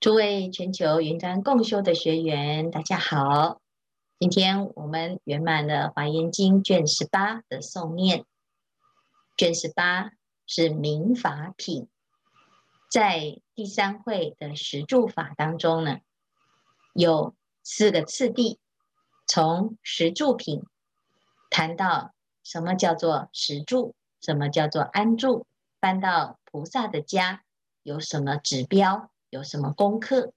诸位全球云端共修的学员，大家好！今天我们圆满了《华严经》卷十八的诵念。卷十八是明法品，在第三会的十住法当中呢，有四个次第，从十住品谈到什么叫做十住，什么叫做安住，搬到菩萨的家有什么指标。有什么功课？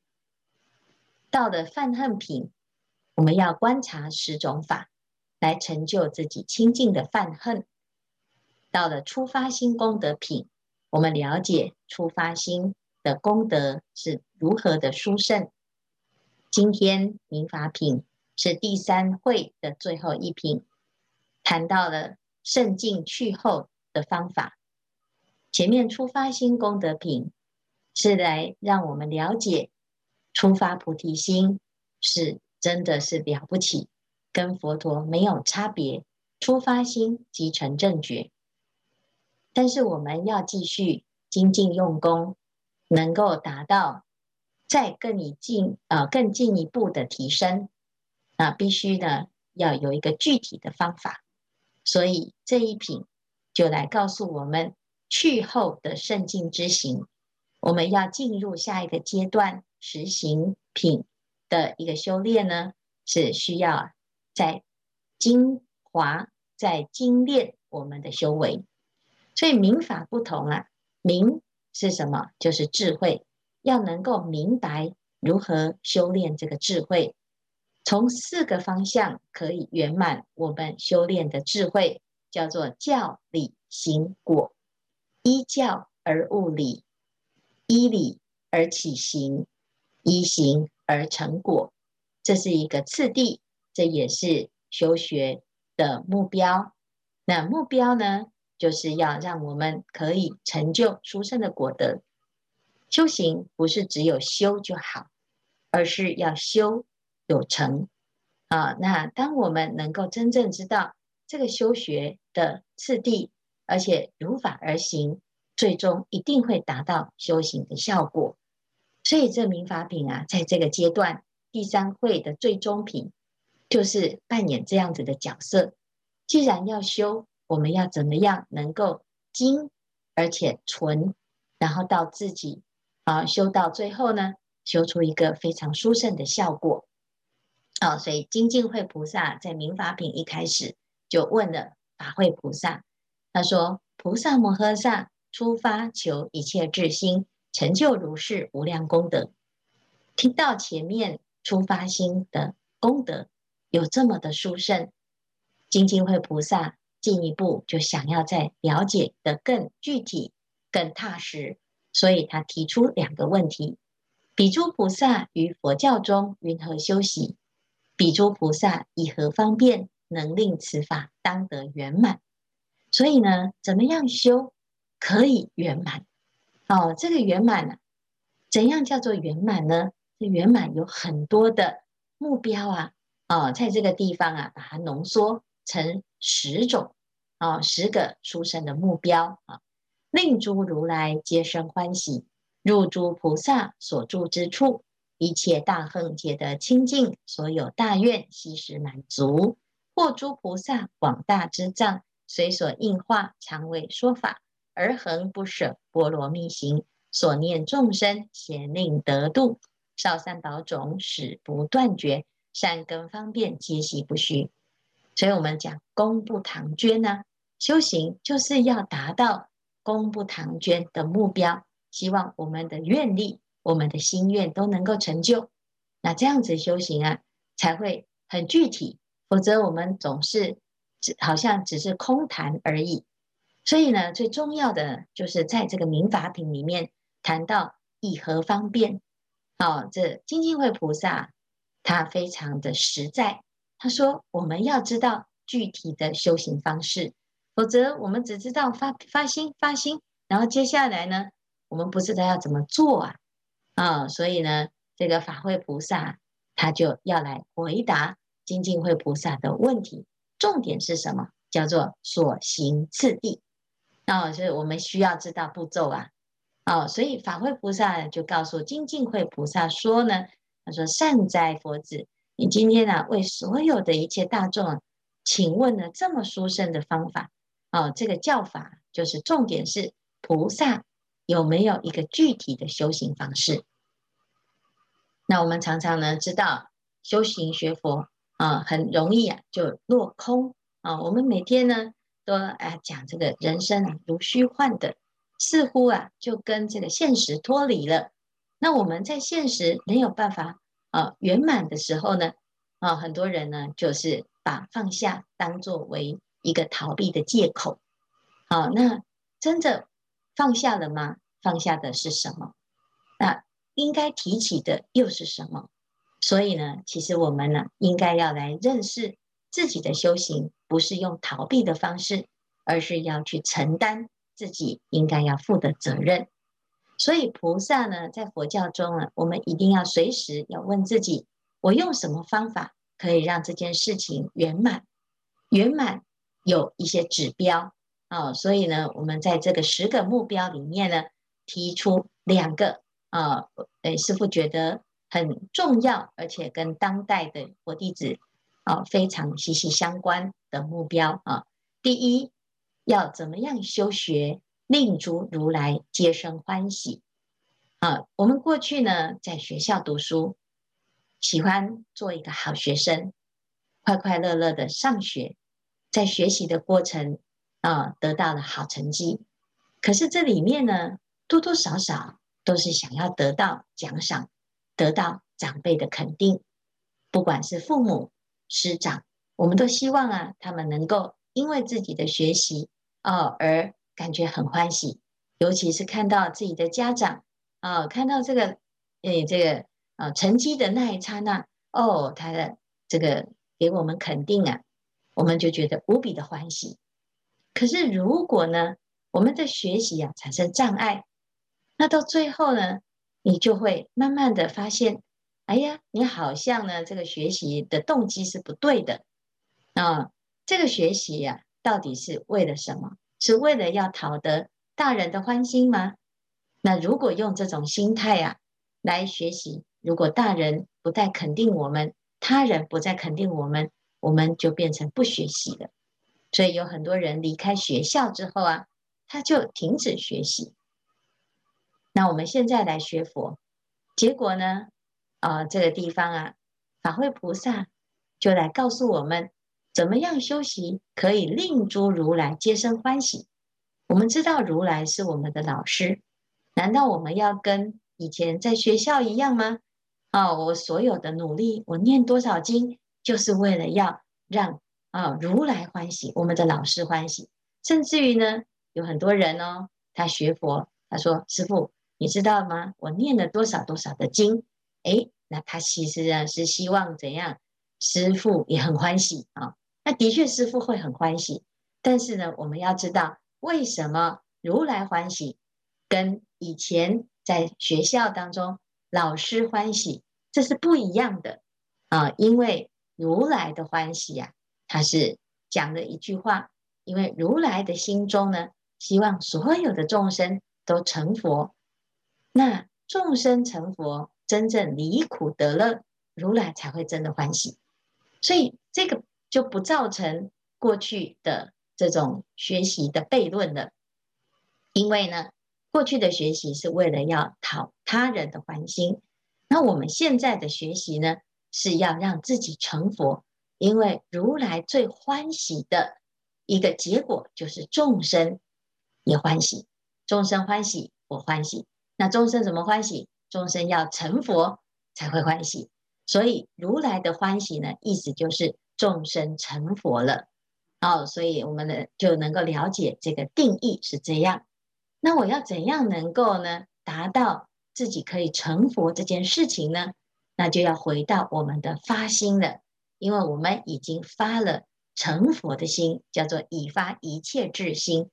到了犯恨品，我们要观察十种法，来成就自己清净的犯恨。到了初发心功德品，我们了解初发心的功德是如何的殊胜。今天明法品是第三会的最后一品，谈到了胜进去后的方法。前面初发心功德品。是来让我们了解，初发菩提心是真的是了不起，跟佛陀没有差别。初发心即成正觉，但是我们要继续精进用功，能够达到再更一进呃更进一步的提升，那必须呢要有一个具体的方法。所以这一品就来告诉我们去后的圣境之行。我们要进入下一个阶段，实行品的一个修炼呢，是需要在精华、在精炼我们的修为。所以明法不同啊，明是什么？就是智慧，要能够明白如何修炼这个智慧。从四个方向可以圆满我们修炼的智慧，叫做教、理、行、果，依教而悟理。依理而起行，依行而成果，这是一个次第，这也是修学的目标。那目标呢，就是要让我们可以成就殊胜的果德。修行不是只有修就好，而是要修有成啊。那当我们能够真正知道这个修学的次第，而且如法而行。最终一定会达到修行的效果，所以这明法品啊，在这个阶段第三会的最终品，就是扮演这样子的角色。既然要修，我们要怎么样能够精而且纯，然后到自己啊修到最后呢，修出一个非常殊胜的效果。啊，所以精进会菩萨在明法品一开始就问了法会菩萨，他说：“菩萨摩诃萨。”出发求一切智心，成就如是无量功德。听到前面出发心的功德有这么的殊胜，精进会菩萨进一步就想要再了解得更具体、更踏实，所以他提出两个问题：比诸菩萨于佛教中云何修习？比诸菩萨以何方便能令此法当得圆满？所以呢，怎么样修？可以圆满哦，这个圆满呢，怎样叫做圆满呢？这圆满有很多的目标啊，哦，在这个地方啊，把它浓缩成十种哦，十个殊胜的目标啊，令诸如来皆生欢喜，入诸菩萨所住之处，一切大恨皆得清净，所有大愿悉时满足，或诸菩萨广大之藏，随所应化，常为说法。而恒不舍波罗蜜行，所念众生咸令得度，绍三宝种始不断绝，善根方便皆悉不虚。所以，我们讲功不唐捐呢、修行就是要达到功不唐捐的目标。希望我们的愿力、我们的心愿都能够成就。那这样子修行啊，才会很具体。否则，我们总是只好像只是空谈而已。所以呢，最重要的就是在这个民法品里面谈到以何方便。哦，这精进会菩萨他非常的实在，他说我们要知道具体的修行方式，否则我们只知道发发心发心，然后接下来呢，我们不知道要怎么做啊啊，所以呢，这个法会菩萨他就要来回答精进会菩萨的问题，重点是什么？叫做所行次第。那、哦、就是我们需要知道步骤啊，哦，所以法会菩萨就告诉精进会菩萨说呢，他说：“善哉，佛子，你今天呢、啊、为所有的一切大众，请问了这么殊胜的方法，哦，这个教法就是重点是菩萨有没有一个具体的修行方式？那我们常常呢知道修行学佛啊，很容易啊就落空。啊，我们每天呢都啊讲这个人生如虚幻的。”似乎啊，就跟这个现实脱离了。那我们在现实没有办法啊圆满的时候呢，啊，很多人呢就是把放下当作为一个逃避的借口。好，那真的放下了吗？放下的是什么？那应该提起的又是什么？所以呢，其实我们呢，应该要来认识自己的修行，不是用逃避的方式，而是要去承担。自己应该要负的责任，所以菩萨呢，在佛教中啊，我们一定要随时要问自己：我用什么方法可以让这件事情圆满？圆满有一些指标啊、哦，所以呢，我们在这个十个目标里面呢，提出两个啊，诶，师父觉得很重要，而且跟当代的佛弟子啊非常息息相关的目标啊，第一。要怎么样修学，令诸如来皆生欢喜啊！我们过去呢，在学校读书，喜欢做一个好学生，快快乐乐的上学，在学习的过程啊，得到了好成绩。可是这里面呢，多多少少都是想要得到奖赏，得到长辈的肯定，不管是父母、师长，我们都希望啊，他们能够因为自己的学习。哦，而感觉很欢喜，尤其是看到自己的家长啊、哦，看到这个诶，这个啊、成绩的那一刹那，哦，他的这个给我们肯定啊，我们就觉得无比的欢喜。可是如果呢，我们的学习啊产生障碍，那到最后呢，你就会慢慢的发现，哎呀，你好像呢这个学习的动机是不对的啊、这个学习呀、啊。到底是为了什么？是为了要讨得大人的欢心吗？那如果用这种心态啊来学习，如果大人不再肯定我们，他人不再肯定我们，我们就变成不学习了。所以有很多人离开学校之后啊，他就停止学习。那我们现在来学佛，结果呢？啊、这个地方啊，法会菩萨就来告诉我们。怎么样修习可以令诸如来皆生欢喜？我们知道如来是我们的老师，难道我们要跟以前在学校一样吗？啊，我所有的努力，我念多少经，就是为了要让啊如来欢喜，我们的老师欢喜。甚至于呢，有很多人哦，他学佛，他说：“师父，你知道吗？我念了多少多少的经？诶，那他其实呢是希望怎样？师父也很欢喜啊。”那的确，师父会很欢喜，但是呢，我们要知道为什么如来欢喜，跟以前在学校当中老师欢喜，这是不一样的啊。因为如来的欢喜呀，他是讲了一句话，因为如来的心中呢，希望所有的众生都成佛，那众生成佛，真正离苦得乐，如来才会真的欢喜。所以这个。就不造成过去的这种学习的悖论了，因为呢，过去的学习是为了要讨他人的欢心，那我们现在的学习呢，是要让自己成佛，因为如来最欢喜的一个结果就是众生也欢喜，众生欢喜，我欢喜，那众生怎么欢喜？众生要成佛才会欢喜，所以如来的欢喜呢，意思就是。众生成佛了，哦，所以我们呢就能够了解这个定义是这样。那我要怎样能够呢达到自己可以成佛这件事情呢？那就要回到我们的发心了，因为我们已经发了成佛的心，叫做已发一切智心。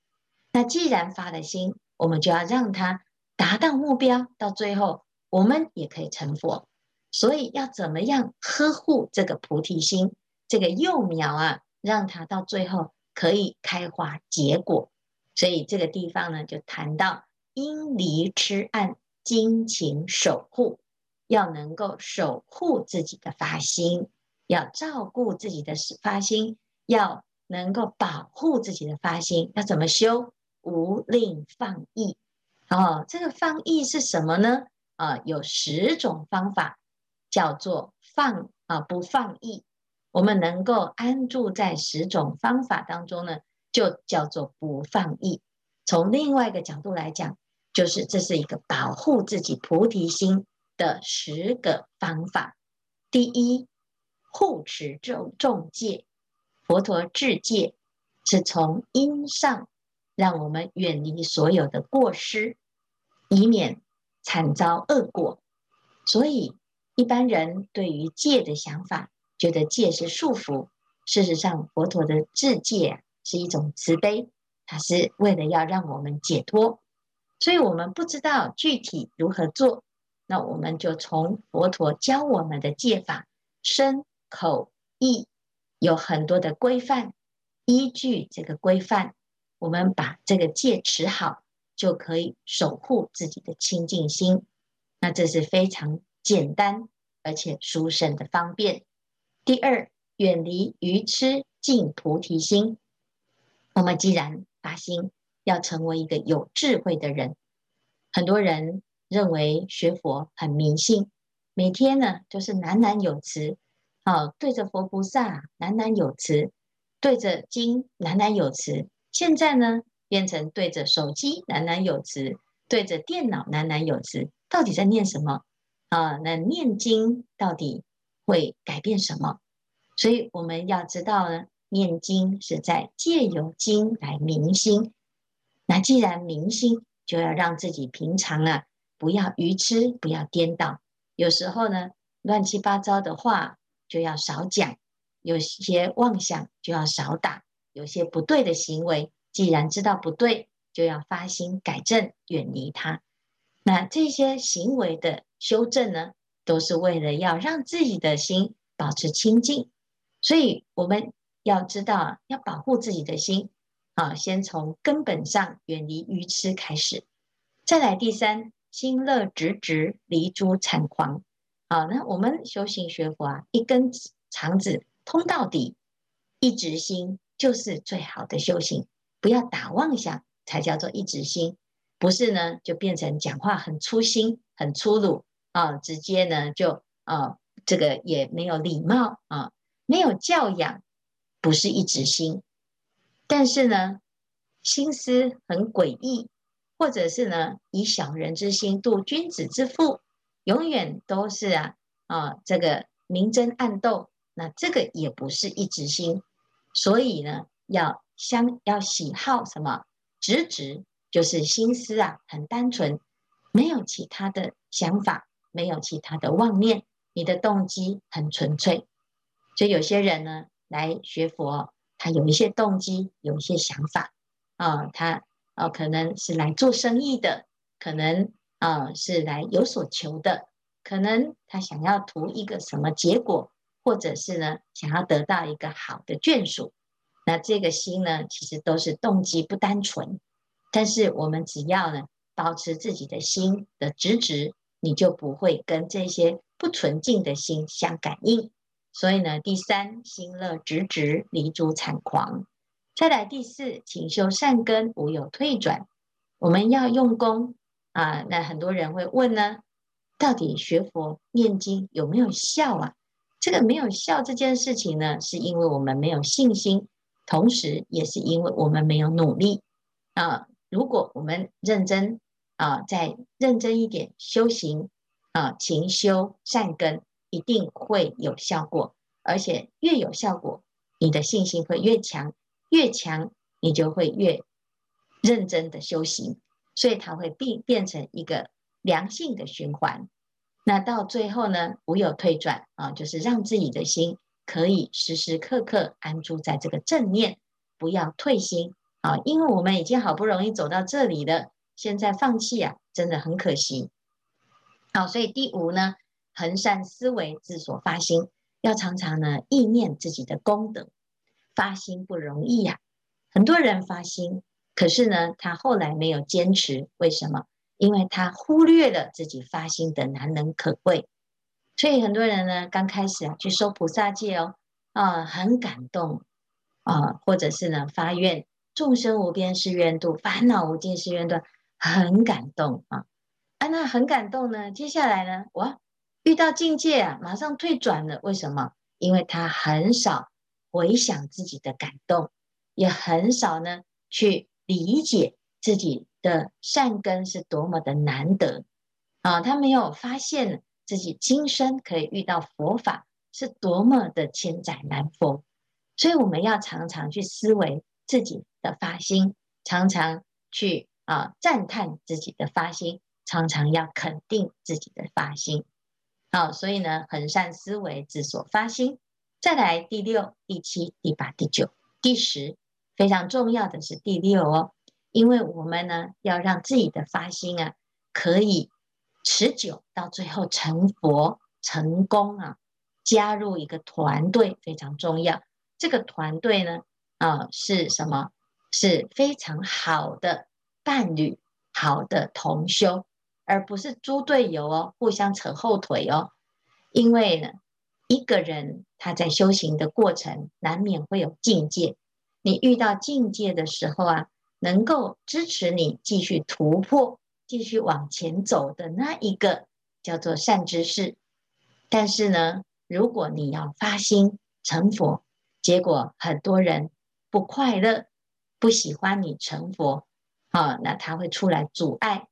那既然发了心，我们就要让它达到目标，到最后我们也可以成佛。所以要怎么样呵护这个菩提心？这个幼苗啊，让它到最后可以开花结果，所以这个地方呢，就谈到因离痴暗，精勤守护，要能够守护自己的发心，要照顾自己的发心，要能够保护自己的发心。要怎么修？无吝放逸。哦，这个放逸是什么呢？啊，有十种方法，叫做放啊，不放逸。我们能够安住在十种方法当中呢，就叫做不放逸。从另外一个角度来讲，就是这是一个保护自己菩提心的十个方法。第一，护持众众戒，佛陀制戒是从因上让我们远离所有的过失，以免惨遭恶果。所以一般人对于戒的想法，觉得戒是束缚，事实上，佛陀的制戒是一种慈悲，它是为了要让我们解脱。所以，我们不知道具体如何做，那我们就从佛陀教我们的戒法，身、口、意有很多的规范，依据这个规范，我们把这个戒持好，就可以守护自己的清净心。那这是非常简单而且殊胜的方便。第二，远离愚痴，净菩提心。我们既然发心要成为一个有智慧的人，很多人认为学佛很迷信，每天呢就是喃喃有词，啊，对着佛菩萨喃喃有词，对着经喃喃有词。现在呢变成对着手机喃喃有词，对着电脑喃喃有词，到底在念什么？啊，那念经到底？会改变什么？所以我们要知道呢，念经是在借由经来明心。那既然明心，就要让自己平常啊，不要愚痴，不要颠倒。有时候呢，乱七八糟的话就要少讲，有些妄想就要少打，有些不对的行为，既然知道不对，就要发心改正，远离它。那这些行为的修正呢，都是为了要让自己的心保持清净，所以我们要知道，要保护自己的心啊，先从根本上远离愚痴开始。再来第三，心乐直直，离诸谄誑。好，那我们修行学佛啊，一根肠子通到底，一直心就是最好的修行。不要打妄想，才叫做一直心。不是呢，就变成讲话很粗心、很粗鲁。啊，直接呢就啊，这个也没有礼貌啊，没有教养，不是一直心。但是呢，心思很诡异，或者是呢以小人之心度君子之腹，永远都是啊啊这个明争暗斗，那这个也不是一直心。所以呢，要相要喜好什么直直，就是心思啊很单纯，没有其他的想法。没有其他的妄念，你的动机很纯粹。所以有些人呢来学佛，他有一些动机，有一些想法啊，他啊可能是来做生意的，可能啊是来有所求的，可能他想要图一个什么结果，或者是呢想要得到一个好的眷属。那这个心呢，其实都是动机不单纯。但是我们只要呢保持自己的心的直直。你就不会跟这些不纯净的心相感应，所以呢，第三，心乐直直，离诸谄誑。再来第四，勤修善根，无有退转。我们要用功啊。那很多人会问呢，到底学佛念经有没有效啊？这个没有效这件事情呢，是因为我们没有信心，同时也是因为我们没有努力啊。如果我们认真。啊，再认真一点修行啊，勤修善根，一定会有效果。而且越有效果，你的信心会越强，越强你就会越认真的修行，所以它会变变成一个良性的循环。那到最后呢，无有退转啊，就是让自己的心可以时时刻刻安住在这个正念，不要退心啊，因为我们已经好不容易走到这里了。现在放弃啊，真的很可惜。好，所以第五呢，恒善思维，自所发心，要常常呢忆念自己的功德。发心不容易呀，很多人发心，可是呢，他后来没有坚持，为什么？因为他忽略了自己发心的难能可贵。所以很多人呢，刚开始啊去收菩萨戒哦，啊，很感动啊，或者是呢发愿众生无边誓愿度，烦恼无尽誓愿断，很感动啊。啊，那很感动呢，接下来呢，哇，遇到境界啊，马上退转了。为什么？因为他很少回想自己的感动，也很少呢去。理解自己的善根是多么的难得啊！他没有发现自己今生可以遇到佛法是多么的千载难逢，所以我们要常常去思维自己的发心，常常去啊赞叹自己的发心，常常要肯定自己的发心。好，所以呢，恒善思维自所发心。再来第六、第七、第八、第九、第十。非常重要的是第六哦，因为我们呢要让自己的发心啊可以持久到最后成佛成功啊，加入一个团队非常重要。这个团队呢啊是什么？是非常好的伴侣，好的同修，而不是猪队友哦，互相扯后腿哦。因为呢，一个人他在修行的过程难免会有境界。你遇到境界的时候啊，能够支持你继续突破、继续往前走的那一个叫做善知识。但是呢，如果你要发心成佛，结果很多人不快乐、不喜欢你成佛，啊，那他会出来阻碍。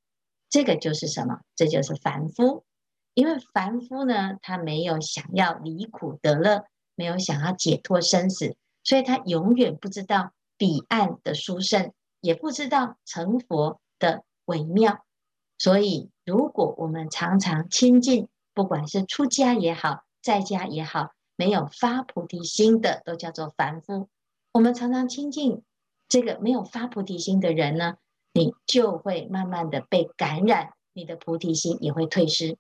这个就是什么？这就是凡夫。因为凡夫呢，他没有想要离苦得乐，没有想要解脱生死。所以他永远不知道彼岸的殊胜，也不知道成佛的微妙。所以，如果我们常常亲近，不管是出家也好，在家也好，没有发菩提心的，都叫做凡夫。我们常常亲近这个没有发菩提心的人呢，你就会慢慢的被感染，你的菩提心也会退失。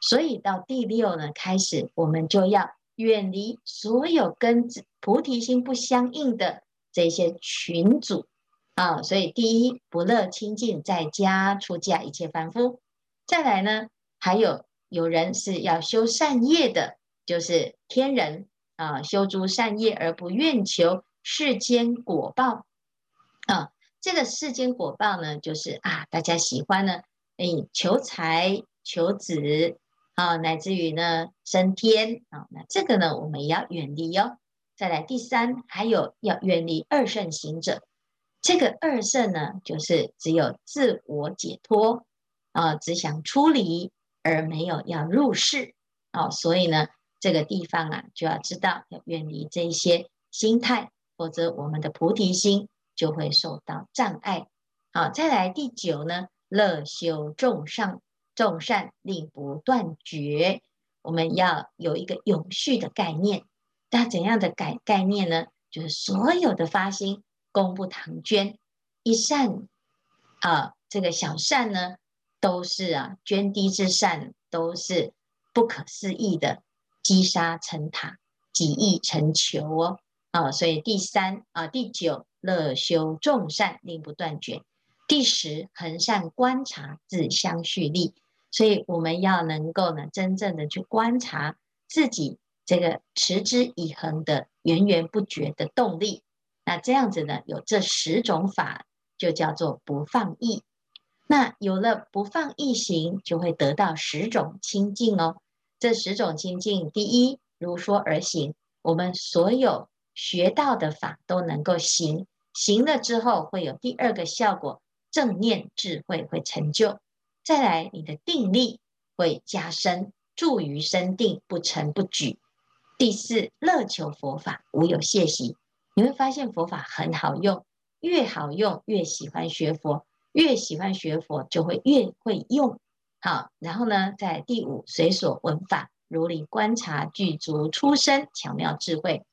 所以到第六呢，开始我们就要。远离所有跟菩提心不相应的这些群组啊，所以第一不乐亲近在家出家一切凡夫。再来呢，还有有人是要修善业的，就是天人啊，修诸善业而不愿求世间果报啊。这个世间果报呢，就是啊，大家喜欢呢，哎，求财求子。啊，乃至于呢升天啊，那这个呢我们也要远离哦。再来第三，还有要远离二圣行者。这个二圣呢，就是只有自我解脱啊，只想出离而没有要入世啊。所以呢，这个地方啊就要知道要远离这些心态，否则我们的菩提心就会受到障碍。好，再来第九呢，乐修众善。众善令不断绝，我们要有一个永续的概念。那怎样的概概念呢？就是所有的发心，功不唐捐，一善啊，这个小善呢，都是啊，涓滴之善，都是不可思议的，积沙成塔，几亿成球哦。啊，所以第三啊，第九乐修众善，令不断绝。第十恒善观察，自相续力。所以我们要能够呢，真正的去观察自己这个持之以恒的源源不绝的动力。那这样子呢，有这十种法，就叫做不放逸。那有了不放逸行，就会得到十种清净哦。这十种清净，第一，如说而行，我们所有学到的法都能够行，行了之后会有第二个效果，正念智慧会成就。再来，你的定力会加深，助于身定，不沉不举。第四，乐求佛法，无有懈习。你会发现佛法很好用，越好用越喜欢学佛，越喜欢学佛就会越会用。好，然后呢，在第五，随所闻法，如理观察，具足出生巧妙智慧。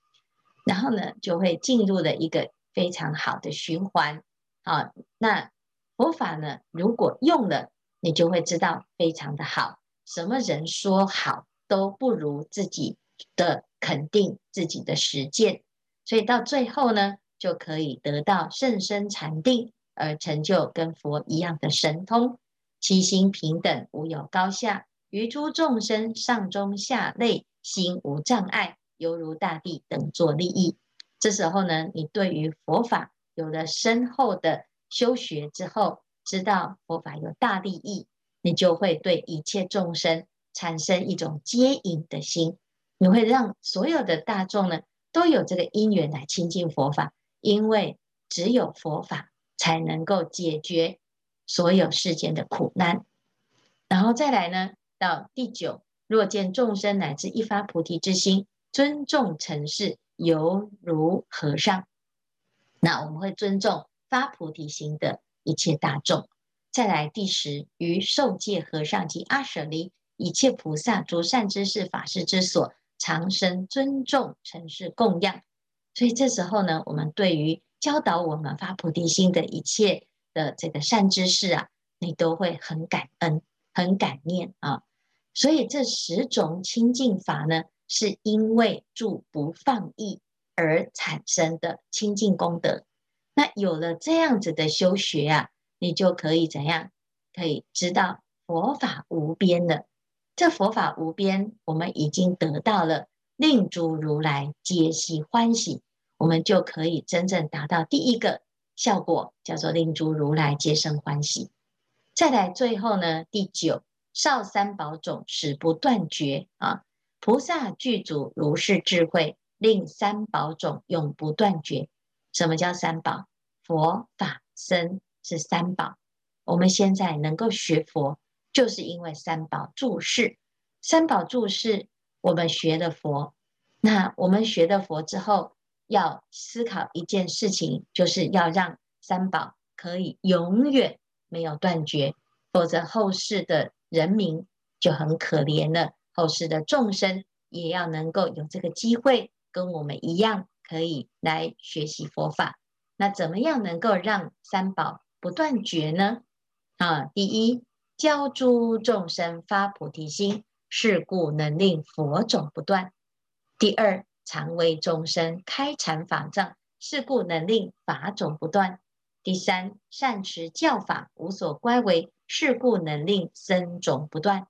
然后呢，就会进入了一个非常好的循环。好，那佛法呢，如果用了。你就会知道非常的好，什么人说好都不如自己的肯定，自己的实践，所以到最后呢，就可以得到甚深禅定，而成就跟佛一样的神通，其心平等，无有高下，于诸众生上中下类，心无障碍，犹如大地等作利益。这时候呢，你对于佛法有了深厚的修学之后，知道佛法有大利益，你就会对一切众生产生一种接引的心，你会让所有的大众呢都有这个因缘来亲近佛法，因为只有佛法才能够解决所有世间的苦难。然后再来呢，到第九，若见众生乃至一发菩提之心，尊重尘世。犹如和尚，那我们会尊重发菩提心的一切大众。再来第十，于受戒和尚及阿舍离一切菩萨诸善知识法师之所，常生尊重尘世供养。所以这时候呢，我们对于教导我们发菩提心的一切的这个善知识啊，你都会很感恩、很感念啊。所以这十种清净法呢，是因为住不放逸而产生的清净功德。那有了这样子的修学啊，你就可以怎样？可以知道佛法无边了。这佛法无边，我们已经得到了，令诸如来皆悉欢喜。我们就可以真正达到第一个效果，叫做令诸如来皆生欢喜。再来最后呢，第九，少三宝种，使不断绝啊。菩萨具足如是智慧，令三宝种永不断绝。什么叫三宝？佛法僧是三宝。我们现在能够学佛，就是因为三宝住世。三宝住世，我们学了佛。那我们学了佛之后，要思考一件事情，就是要让三宝可以永远没有断绝，否则后世的人民就很可怜了。后世的众生也要能够有这个机会，跟我们一样，可以来学习佛法。那怎么样能够让三宝不断绝呢？啊，第一，教诸众生发菩提心，是故能令佛种不断；第二，常为众生开阐法藏，是故能令法种不断；第三，善持教法，无所乖违，是故能令僧种不断。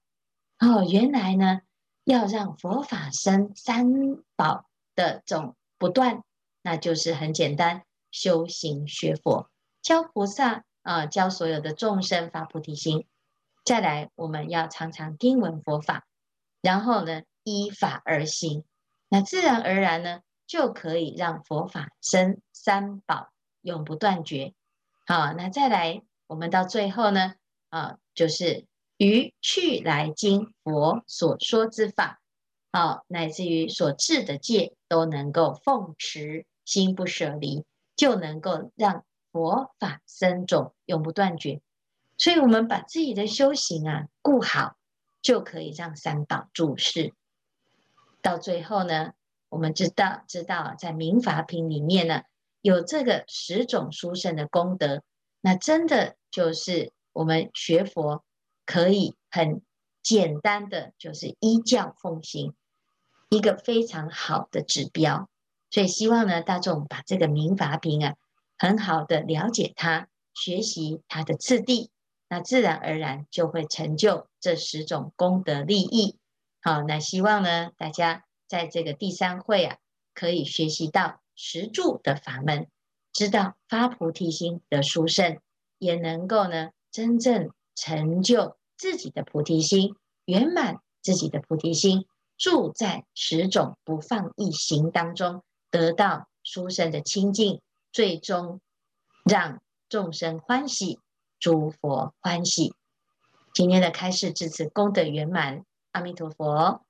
哦，原来呢，要让佛法生三宝的种不断，那就是很简单，修行学佛，教菩萨啊、教所有的众生发菩提心。再来，我们要常常听闻佛法，然后呢，依法而行，那自然而然呢，就可以让佛法生三宝永不断绝。好，那再来，我们到最后呢，啊，就是。于去来经佛所说之法，好，乃至于所制的戒，都能够奉持，心不舍离，就能够让佛法生种永不断绝。所以，我们把自己的修行啊顾好，就可以让三宝住世。到最后呢，我们知道，知道在民法品里面呢，有这个十种殊胜的功德，那真的就是我们学佛。可以很简单的，就是依教奉行，一个非常好的指标。所以希望呢，大众把这个民法品啊，很好的了解它，学习它的次第，那自然而然就会成就这十种功德利益。好，那希望呢，大家在这个第三会啊，可以学习到十住的法门，知道发菩提心的殊胜，也能够呢，真正。成就自己的菩提心，圆满自己的菩提心，住在十种不放逸行当中，得到殊胜的清净，最终让众生欢喜，诸佛欢喜。今天的开示至此功德圆满，阿弥陀佛。